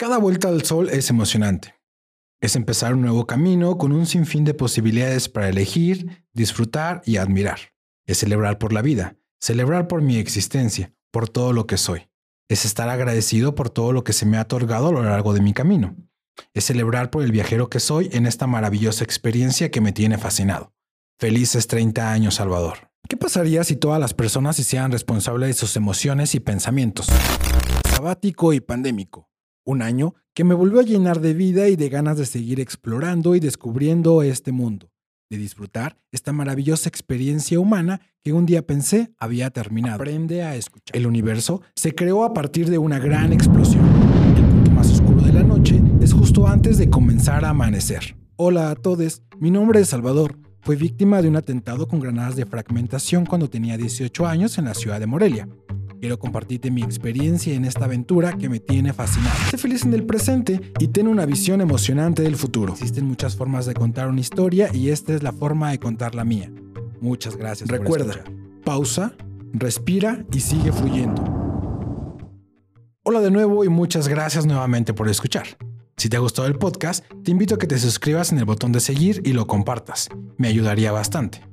Cada vuelta al sol es emocionante. Es empezar un nuevo camino con un sinfín de posibilidades para elegir, disfrutar y admirar. Es celebrar por la vida, celebrar por mi existencia, por todo lo que soy. Es estar agradecido por todo lo que se me ha otorgado a lo largo de mi camino. Es celebrar por el viajero que soy en esta maravillosa experiencia que me tiene fascinado. Felices 30 años, Salvador. ¿Qué pasaría si todas las personas se hicieran responsables de sus emociones y pensamientos? Sabático y pandémico. Un año que me volvió a llenar de vida y de ganas de seguir explorando y descubriendo este mundo, de disfrutar esta maravillosa experiencia humana que un día pensé había terminado. Aprende a escuchar. El universo se creó a partir de una gran explosión. El punto más oscuro de la noche es justo antes de comenzar a amanecer. Hola a todos, mi nombre es Salvador. Fui víctima de un atentado con granadas de fragmentación cuando tenía 18 años en la ciudad de Morelia. Quiero compartirte mi experiencia en esta aventura que me tiene fascinado. Sé feliz en el presente y ten una visión emocionante del futuro. Existen muchas formas de contar una historia y esta es la forma de contar la mía. Muchas gracias. Recuerda, pausa, respira y sigue fluyendo. Hola de nuevo y muchas gracias nuevamente por escuchar. Si te ha gustado el podcast, te invito a que te suscribas en el botón de seguir y lo compartas. Me ayudaría bastante.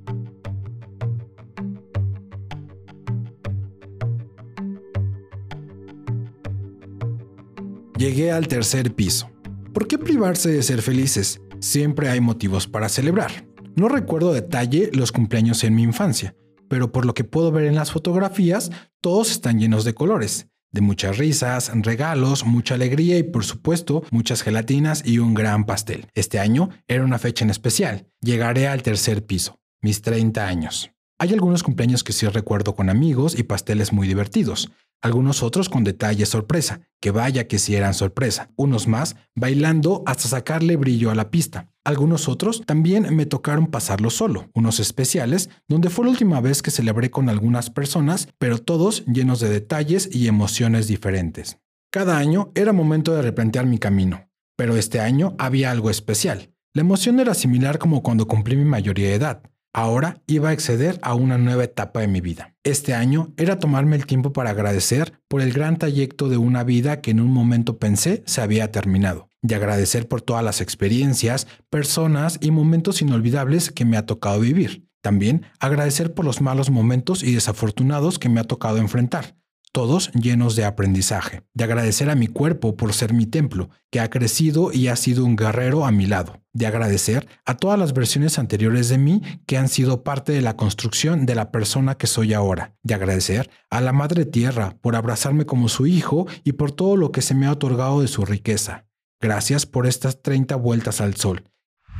Llegué al tercer piso. ¿Por qué privarse de ser felices? Siempre hay motivos para celebrar. No recuerdo detalle los cumpleaños en mi infancia, pero por lo que puedo ver en las fotografías, todos están llenos de colores, de muchas risas, regalos, mucha alegría y por supuesto muchas gelatinas y un gran pastel. Este año era una fecha en especial. Llegaré al tercer piso, mis 30 años. Hay algunos cumpleaños que sí recuerdo con amigos y pasteles muy divertidos, algunos otros con detalles sorpresa, que vaya que si eran sorpresa, unos más bailando hasta sacarle brillo a la pista. Algunos otros también me tocaron pasarlo solo, unos especiales donde fue la última vez que celebré con algunas personas, pero todos llenos de detalles y emociones diferentes. Cada año era momento de replantear mi camino, pero este año había algo especial. La emoción era similar como cuando cumplí mi mayoría de edad. Ahora iba a acceder a una nueva etapa de mi vida. Este año era tomarme el tiempo para agradecer por el gran trayecto de una vida que en un momento pensé se había terminado, y agradecer por todas las experiencias, personas y momentos inolvidables que me ha tocado vivir. También agradecer por los malos momentos y desafortunados que me ha tocado enfrentar, todos llenos de aprendizaje, de agradecer a mi cuerpo por ser mi templo, que ha crecido y ha sido un guerrero a mi lado, de agradecer a todas las versiones anteriores de mí que han sido parte de la construcción de la persona que soy ahora, de agradecer a la Madre Tierra por abrazarme como su hijo y por todo lo que se me ha otorgado de su riqueza. Gracias por estas 30 vueltas al sol.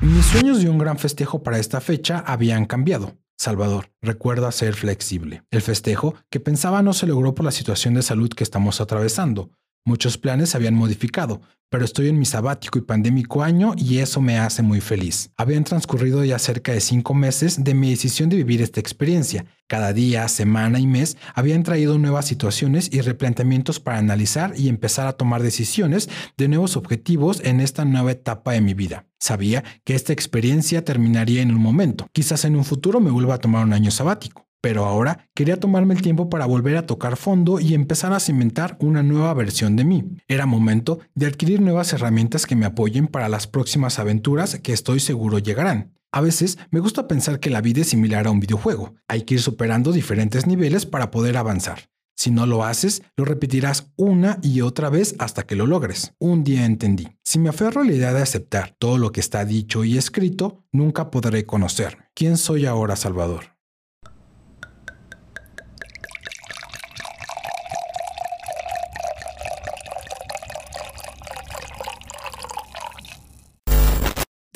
Mis sueños de un gran festejo para esta fecha habían cambiado. Salvador, recuerda ser flexible. El festejo, que pensaba no se logró por la situación de salud que estamos atravesando. Muchos planes se habían modificado, pero estoy en mi sabático y pandémico año y eso me hace muy feliz. Habían transcurrido ya cerca de cinco meses de mi decisión de vivir esta experiencia. Cada día, semana y mes habían traído nuevas situaciones y replanteamientos para analizar y empezar a tomar decisiones de nuevos objetivos en esta nueva etapa de mi vida. Sabía que esta experiencia terminaría en un momento. Quizás en un futuro me vuelva a tomar un año sabático pero ahora quería tomarme el tiempo para volver a tocar fondo y empezar a cimentar una nueva versión de mí. Era momento de adquirir nuevas herramientas que me apoyen para las próximas aventuras que estoy seguro llegarán. A veces me gusta pensar que la vida es similar a un videojuego. Hay que ir superando diferentes niveles para poder avanzar. Si no lo haces, lo repetirás una y otra vez hasta que lo logres. Un día entendí. Si me aferro a la idea de aceptar todo lo que está dicho y escrito, nunca podré conocerme. ¿Quién soy ahora, Salvador?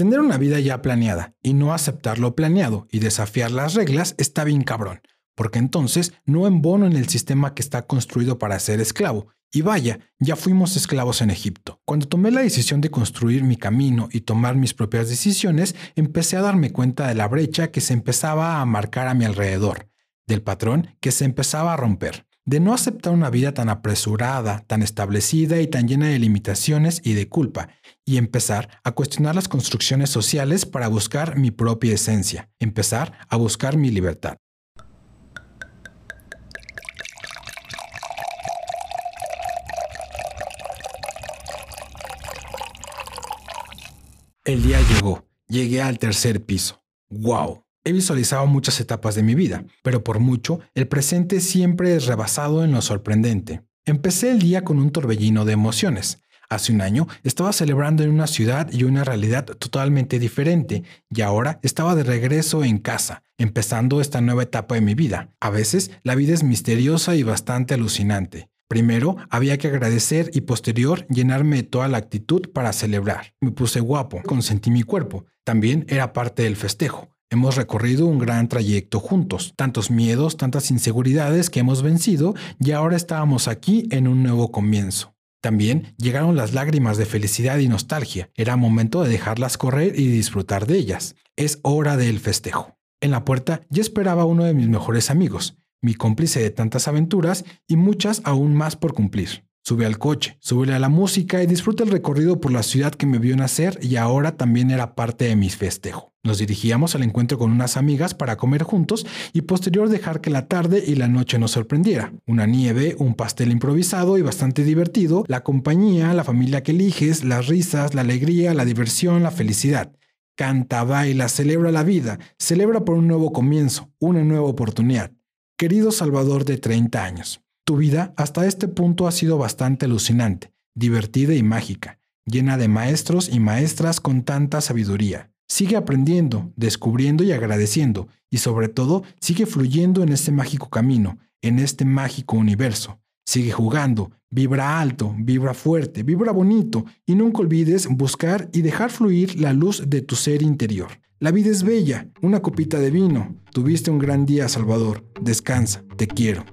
Tener una vida ya planeada y no aceptar lo planeado y desafiar las reglas está bien cabrón, porque entonces no embono en el sistema que está construido para ser esclavo. Y vaya, ya fuimos esclavos en Egipto. Cuando tomé la decisión de construir mi camino y tomar mis propias decisiones, empecé a darme cuenta de la brecha que se empezaba a marcar a mi alrededor, del patrón que se empezaba a romper de no aceptar una vida tan apresurada, tan establecida y tan llena de limitaciones y de culpa, y empezar a cuestionar las construcciones sociales para buscar mi propia esencia, empezar a buscar mi libertad. El día llegó. Llegué al tercer piso. ¡Wow! He visualizado muchas etapas de mi vida, pero por mucho, el presente siempre es rebasado en lo sorprendente. Empecé el día con un torbellino de emociones. Hace un año estaba celebrando en una ciudad y una realidad totalmente diferente y ahora estaba de regreso en casa, empezando esta nueva etapa de mi vida. A veces la vida es misteriosa y bastante alucinante. Primero había que agradecer y posterior llenarme de toda la actitud para celebrar. Me puse guapo, consentí mi cuerpo. También era parte del festejo. Hemos recorrido un gran trayecto juntos, tantos miedos, tantas inseguridades que hemos vencido y ahora estábamos aquí en un nuevo comienzo. También llegaron las lágrimas de felicidad y nostalgia. Era momento de dejarlas correr y disfrutar de ellas. Es hora del festejo. En la puerta ya esperaba uno de mis mejores amigos, mi cómplice de tantas aventuras y muchas aún más por cumplir. Sube al coche, súbele a la música y disfruta el recorrido por la ciudad que me vio nacer y ahora también era parte de mi festejo. Nos dirigíamos al encuentro con unas amigas para comer juntos y posterior dejar que la tarde y la noche nos sorprendiera. Una nieve, un pastel improvisado y bastante divertido, la compañía, la familia que eliges, las risas, la alegría, la diversión, la felicidad. Canta, baila, celebra la vida, celebra por un nuevo comienzo, una nueva oportunidad. Querido Salvador de 30 años. Tu vida hasta este punto ha sido bastante alucinante, divertida y mágica, llena de maestros y maestras con tanta sabiduría. Sigue aprendiendo, descubriendo y agradeciendo, y sobre todo sigue fluyendo en este mágico camino, en este mágico universo. Sigue jugando, vibra alto, vibra fuerte, vibra bonito, y nunca olvides buscar y dejar fluir la luz de tu ser interior. La vida es bella, una copita de vino. Tuviste un gran día, Salvador. Descansa, te quiero.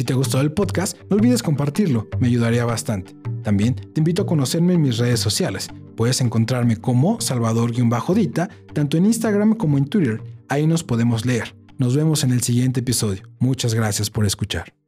Si te gustó el podcast, no olvides compartirlo, me ayudaría bastante. También te invito a conocerme en mis redes sociales. Puedes encontrarme como Salvador-Dita, tanto en Instagram como en Twitter. Ahí nos podemos leer. Nos vemos en el siguiente episodio. Muchas gracias por escuchar.